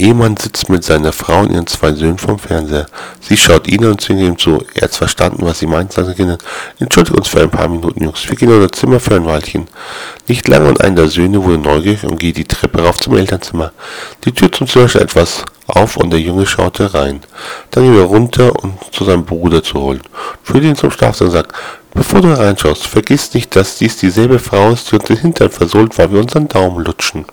Ehemann sitzt mit seiner Frau und ihren zwei Söhnen vorm Fernseher. Sie schaut ihn und zwingt ihm zu. Er hat verstanden, was sie meint, sagt Kinder. Entschuldigt uns für ein paar Minuten, Jungs. Wir gehen in unser Zimmer für ein Weilchen. Nicht lange und einer der Söhne wurde neugierig und geht die Treppe rauf zum Elternzimmer. Die Tür zum Zimmer steht etwas auf und der Junge schaute rein. Dann ging er runter, um zu seinem Bruder zu holen. Führte ihn zum Schlafzimmer und sagt, bevor du reinschaust, vergiss nicht, dass dies dieselbe Frau ist, die uns den Hintern versohlt, weil wir unseren Daumen lutschen.